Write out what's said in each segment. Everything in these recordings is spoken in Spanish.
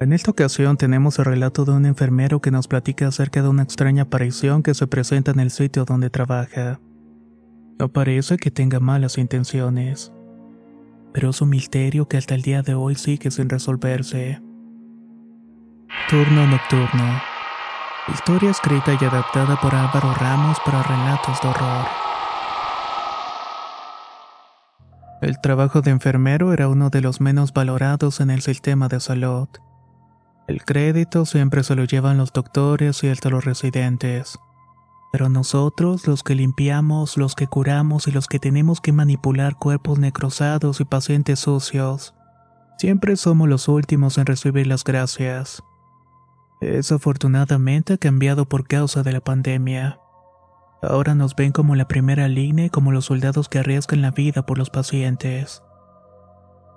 En esta ocasión tenemos el relato de un enfermero que nos platica acerca de una extraña aparición que se presenta en el sitio donde trabaja. No parece que tenga malas intenciones, pero es un misterio que hasta el día de hoy sigue sin resolverse. Turno Nocturno. Historia escrita y adaptada por Álvaro Ramos para relatos de horror. El trabajo de enfermero era uno de los menos valorados en el sistema de salud. El crédito siempre se lo llevan los doctores y hasta los residentes. Pero nosotros, los que limpiamos, los que curamos y los que tenemos que manipular cuerpos necrosados y pacientes sucios, siempre somos los últimos en recibir las gracias. Eso afortunadamente ha cambiado por causa de la pandemia. Ahora nos ven como la primera línea y como los soldados que arriesgan la vida por los pacientes.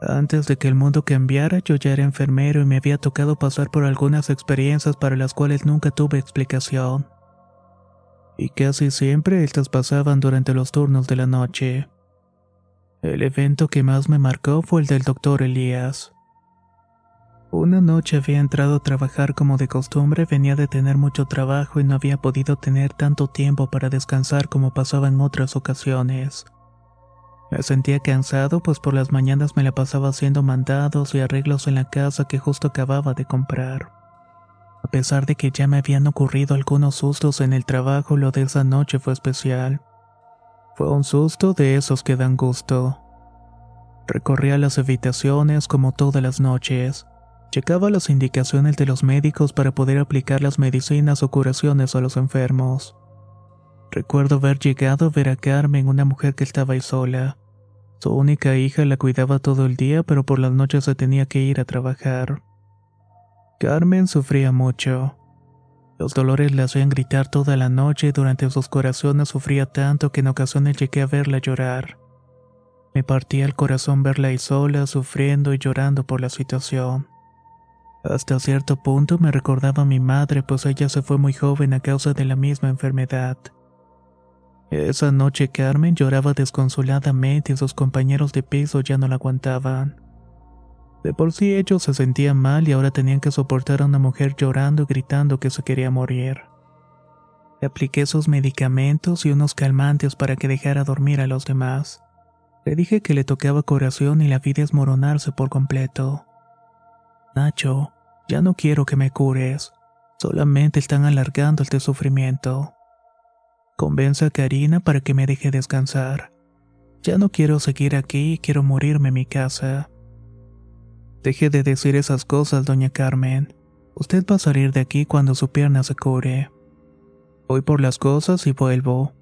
Antes de que el mundo cambiara, yo ya era enfermero y me había tocado pasar por algunas experiencias para las cuales nunca tuve explicación. Y casi siempre estas pasaban durante los turnos de la noche. El evento que más me marcó fue el del doctor Elías. Una noche había entrado a trabajar como de costumbre, venía de tener mucho trabajo y no había podido tener tanto tiempo para descansar como pasaba en otras ocasiones. Me sentía cansado pues por las mañanas me la pasaba haciendo mandados y arreglos en la casa que justo acababa de comprar. A pesar de que ya me habían ocurrido algunos sustos en el trabajo, lo de esa noche fue especial. Fue un susto de esos que dan gusto. Recorría las habitaciones como todas las noches. Checaba las indicaciones de los médicos para poder aplicar las medicinas o curaciones a los enfermos. Recuerdo haber llegado a ver a Carmen, una mujer que estaba ahí sola. Su única hija la cuidaba todo el día, pero por las noches se tenía que ir a trabajar. Carmen sufría mucho. Los dolores la hacían gritar toda la noche y durante sus corazones sufría tanto que en ocasiones llegué a verla llorar. Me partía el corazón verla ahí sola, sufriendo y llorando por la situación. Hasta cierto punto me recordaba a mi madre, pues ella se fue muy joven a causa de la misma enfermedad. Esa noche Carmen lloraba desconsoladamente y sus compañeros de piso ya no la aguantaban. De por sí ellos se sentían mal y ahora tenían que soportar a una mujer llorando y gritando que se quería morir. Le apliqué sus medicamentos y unos calmantes para que dejara dormir a los demás. Le dije que le tocaba corazón y la vi desmoronarse por completo. Nacho, ya no quiero que me cures. Solamente están alargando este sufrimiento. Convence a Karina para que me deje descansar. Ya no quiero seguir aquí y quiero morirme en mi casa. Deje de decir esas cosas, doña Carmen. Usted va a salir de aquí cuando su pierna se cure. Voy por las cosas y vuelvo.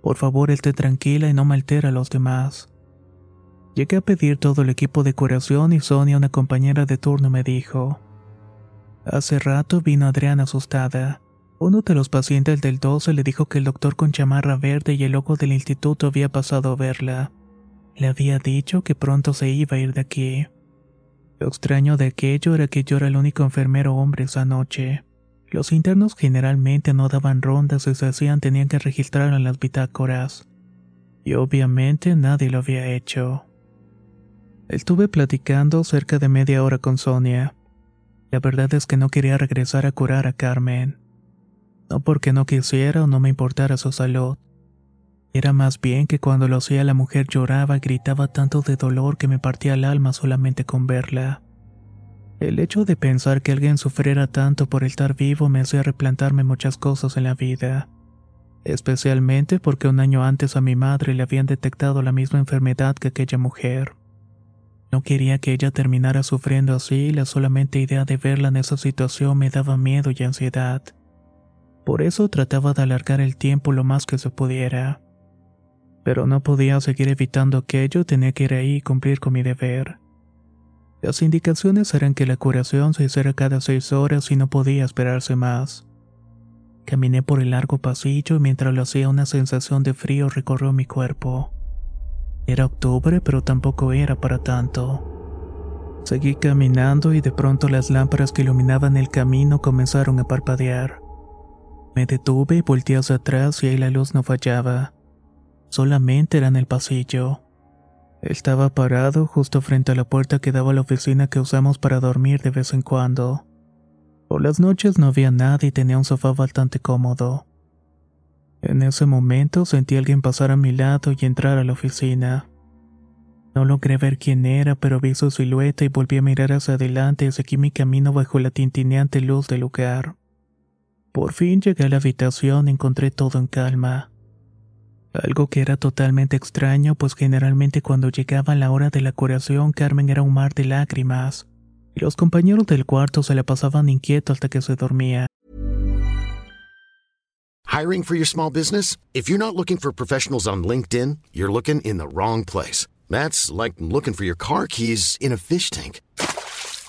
Por favor, esté tranquila y no me altera a los demás. Llegué a pedir todo el equipo de curación y Sonia, una compañera de turno, me dijo. Hace rato vino Adriana asustada. Uno de los pacientes del 12 le dijo que el doctor con chamarra verde y el logo del instituto había pasado a verla. Le había dicho que pronto se iba a ir de aquí. Lo extraño de aquello era que yo era el único enfermero hombre esa noche. Los internos generalmente no daban rondas y se hacían tenían que registrar en las bitácoras. Y obviamente nadie lo había hecho. Estuve platicando cerca de media hora con Sonia. La verdad es que no quería regresar a curar a Carmen. No porque no quisiera o no me importara su salud. Era más bien que cuando lo hacía la mujer lloraba, gritaba tanto de dolor que me partía el alma solamente con verla. El hecho de pensar que alguien sufriera tanto por estar vivo me hacía replantarme muchas cosas en la vida, especialmente porque un año antes a mi madre le habían detectado la misma enfermedad que aquella mujer. No quería que ella terminara sufriendo así y la solamente idea de verla en esa situación me daba miedo y ansiedad. Por eso trataba de alargar el tiempo lo más que se pudiera. Pero no podía seguir evitando aquello, tenía que ir ahí y cumplir con mi deber. Las indicaciones eran que la curación se hiciera cada seis horas y no podía esperarse más. Caminé por el largo pasillo y mientras lo hacía una sensación de frío recorrió mi cuerpo. Era octubre, pero tampoco era para tanto. Seguí caminando y de pronto las lámparas que iluminaban el camino comenzaron a parpadear. Me detuve volteé hacia atrás y ahí la luz no fallaba. Solamente era en el pasillo. Estaba parado justo frente a la puerta que daba a la oficina que usamos para dormir de vez en cuando. Por las noches no había nada y tenía un sofá bastante cómodo. En ese momento sentí a alguien pasar a mi lado y entrar a la oficina. No logré ver quién era, pero vi su silueta y volví a mirar hacia adelante y seguí mi camino bajo la tintineante luz del lugar. Por fin llegué a la habitación y encontré todo en calma. Algo que era totalmente extraño, pues generalmente cuando llegaba la hora de la curación Carmen era un mar de lágrimas, y los compañeros del cuarto se la pasaban inquietos hasta que se dormía. Hiring for your small business? If you're not looking for professionals on LinkedIn, you're looking in the wrong place. That's like looking for your car keys in a fish tank.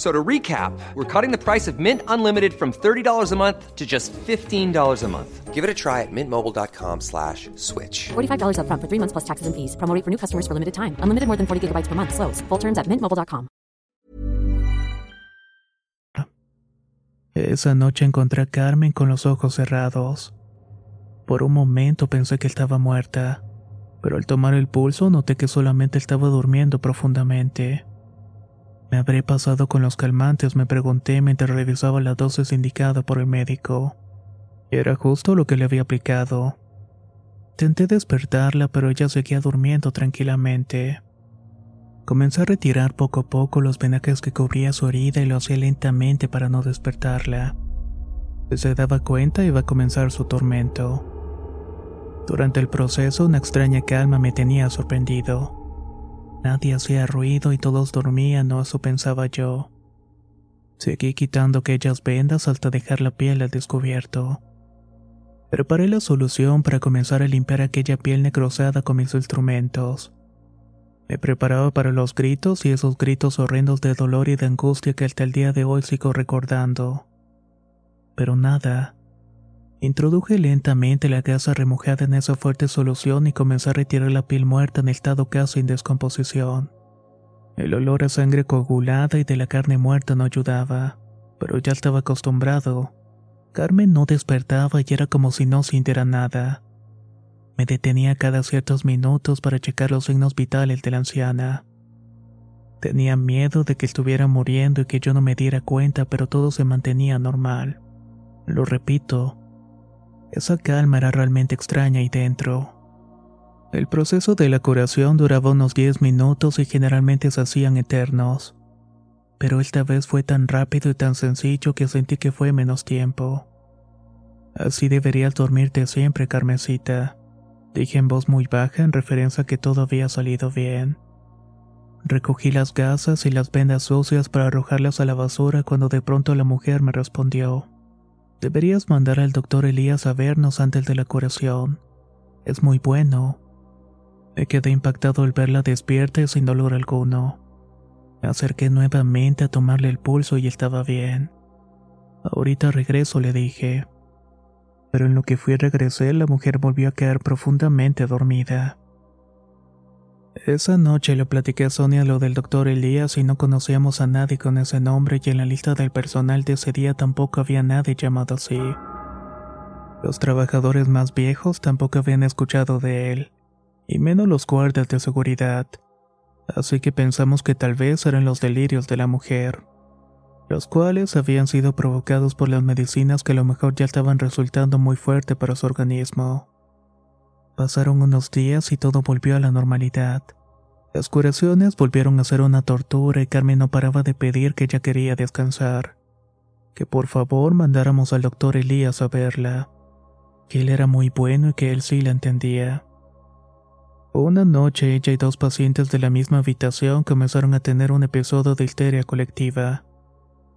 So to recap, we're cutting the price of Mint Unlimited from $30 a month to just $15 a month. Give it a try at mintmobile.com slash switch. $45 upfront for three months plus taxes and fees. Promo rate for new customers for limited time. Unlimited more than 40 gigabytes per month. Slows. Full terms at mintmobile.com. Esa noche encontré a Carmen con los ojos cerrados. Por un momento pensé que estaba muerta, pero al tomar el pulso noté que solamente estaba durmiendo profundamente. ¿Me habré pasado con los calmantes? Me pregunté mientras revisaba la dosis indicada por el médico. Era justo lo que le había aplicado. Intenté despertarla, pero ella seguía durmiendo tranquilamente. Comencé a retirar poco a poco los vendajes que cubría su herida y lo hacía lentamente para no despertarla. Si se daba cuenta iba a comenzar su tormento. Durante el proceso una extraña calma me tenía sorprendido. Nadie hacía ruido y todos dormían, o eso pensaba yo. Seguí quitando aquellas vendas hasta dejar la piel al descubierto. Preparé la solución para comenzar a limpiar aquella piel necrosada con mis instrumentos. Me preparaba para los gritos y esos gritos horrendos de dolor y de angustia que hasta el día de hoy sigo recordando. Pero nada. Introduje lentamente la gasa remojada en esa fuerte solución y comencé a retirar la piel muerta en estado casi en descomposición. El olor a sangre coagulada y de la carne muerta no ayudaba, pero ya estaba acostumbrado. Carmen no despertaba y era como si no sintiera nada. Me detenía cada ciertos minutos para checar los signos vitales de la anciana. Tenía miedo de que estuviera muriendo y que yo no me diera cuenta, pero todo se mantenía normal. Lo repito, esa calma era realmente extraña ahí dentro. El proceso de la curación duraba unos 10 minutos y generalmente se hacían eternos. Pero esta vez fue tan rápido y tan sencillo que sentí que fue menos tiempo. Así deberías dormirte siempre, Carmencita, dije en voz muy baja en referencia a que todo había salido bien. Recogí las gasas y las vendas sucias para arrojarlas a la basura cuando de pronto la mujer me respondió. Deberías mandar al doctor Elías a vernos antes de la curación. Es muy bueno. Me quedé impactado al verla despierta y sin dolor alguno. Me acerqué nuevamente a tomarle el pulso y estaba bien. Ahorita regreso, le dije. Pero en lo que fui y regresé, la mujer volvió a quedar profundamente dormida. Esa noche le platiqué a Sonia lo del doctor Elías y no conocíamos a nadie con ese nombre y en la lista del personal de ese día tampoco había nadie llamado así. Los trabajadores más viejos tampoco habían escuchado de él, y menos los guardias de seguridad. Así que pensamos que tal vez eran los delirios de la mujer, los cuales habían sido provocados por las medicinas que a lo mejor ya estaban resultando muy fuerte para su organismo. Pasaron unos días y todo volvió a la normalidad. Las curaciones volvieron a ser una tortura y Carmen no paraba de pedir que ella quería descansar. Que por favor mandáramos al doctor Elías a verla. Que él era muy bueno y que él sí la entendía. Una noche ella y dos pacientes de la misma habitación comenzaron a tener un episodio de histeria colectiva.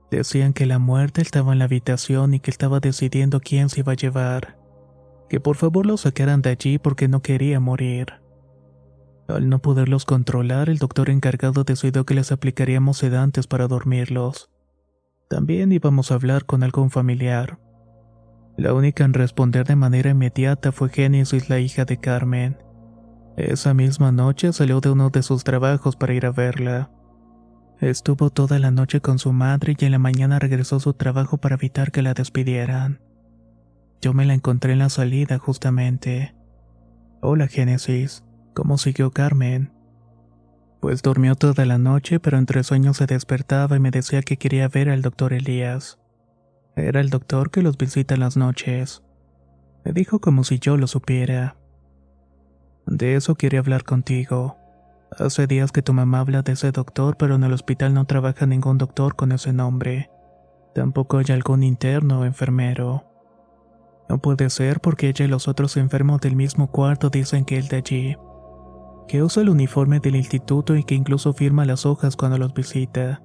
Decían que la muerte estaba en la habitación y que estaba decidiendo quién se iba a llevar que por favor los sacaran de allí porque no quería morir. Al no poderlos controlar, el doctor encargado decidió que les aplicaríamos sedantes para dormirlos. También íbamos a hablar con algún familiar. La única en responder de manera inmediata fue Génesis, la hija de Carmen. Esa misma noche salió de uno de sus trabajos para ir a verla. Estuvo toda la noche con su madre y en la mañana regresó a su trabajo para evitar que la despidieran. Yo me la encontré en la salida justamente. Hola Génesis, ¿cómo siguió Carmen? Pues durmió toda la noche, pero entre sueños se despertaba y me decía que quería ver al doctor Elías. Era el doctor que los visita las noches. Me dijo como si yo lo supiera. De eso quería hablar contigo. Hace días que tu mamá habla de ese doctor, pero en el hospital no trabaja ningún doctor con ese nombre. Tampoco hay algún interno o enfermero. No puede ser porque ella y los otros enfermos del mismo cuarto dicen que él de allí. Que usa el uniforme del instituto y que incluso firma las hojas cuando los visita.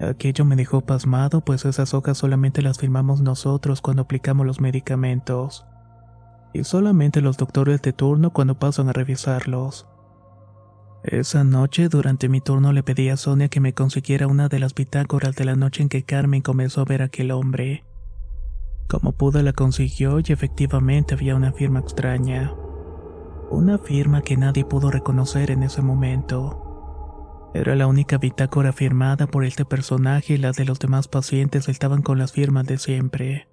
Aquello me dejó pasmado, pues esas hojas solamente las firmamos nosotros cuando aplicamos los medicamentos. Y solamente los doctores de turno cuando pasan a revisarlos. Esa noche, durante mi turno, le pedí a Sonia que me consiguiera una de las bitácoras de la noche en que Carmen comenzó a ver a aquel hombre. Como pudo la consiguió y efectivamente había una firma extraña. Una firma que nadie pudo reconocer en ese momento. Era la única bitácora firmada por este personaje y las de los demás pacientes estaban con las firmas de siempre.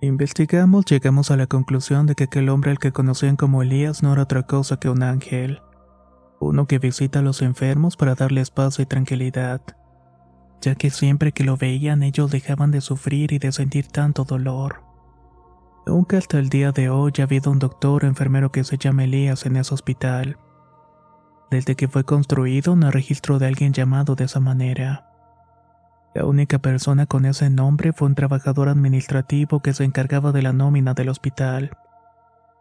Investigamos, llegamos a la conclusión de que aquel hombre al que conocían como Elías no era otra cosa que un ángel. Uno que visita a los enfermos para darles paz y tranquilidad ya que siempre que lo veían ellos dejaban de sufrir y de sentir tanto dolor. Nunca hasta el día de hoy ha habido un doctor o enfermero que se llame Elías en ese hospital. Desde que fue construido no registro de alguien llamado de esa manera. La única persona con ese nombre fue un trabajador administrativo que se encargaba de la nómina del hospital.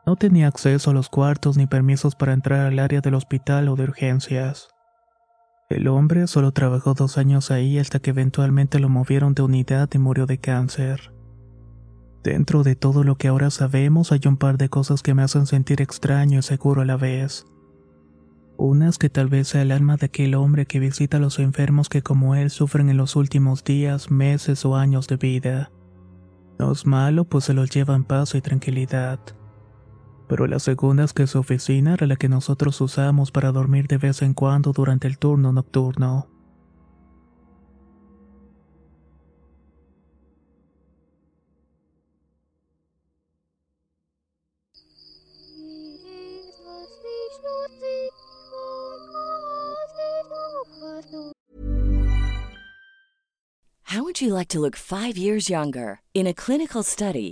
No tenía acceso a los cuartos ni permisos para entrar al área del hospital o de urgencias. El hombre solo trabajó dos años ahí hasta que eventualmente lo movieron de unidad y murió de cáncer. Dentro de todo lo que ahora sabemos hay un par de cosas que me hacen sentir extraño y seguro a la vez. Unas que tal vez sea el alma de aquel hombre que visita a los enfermos que como él sufren en los últimos días, meses o años de vida. No es malo, pues se los lleva en paz y tranquilidad pero la segunda es que su oficina era la que nosotros usamos para dormir de vez en cuando durante el turno nocturno. How would you like to look five years younger? In a clinical study,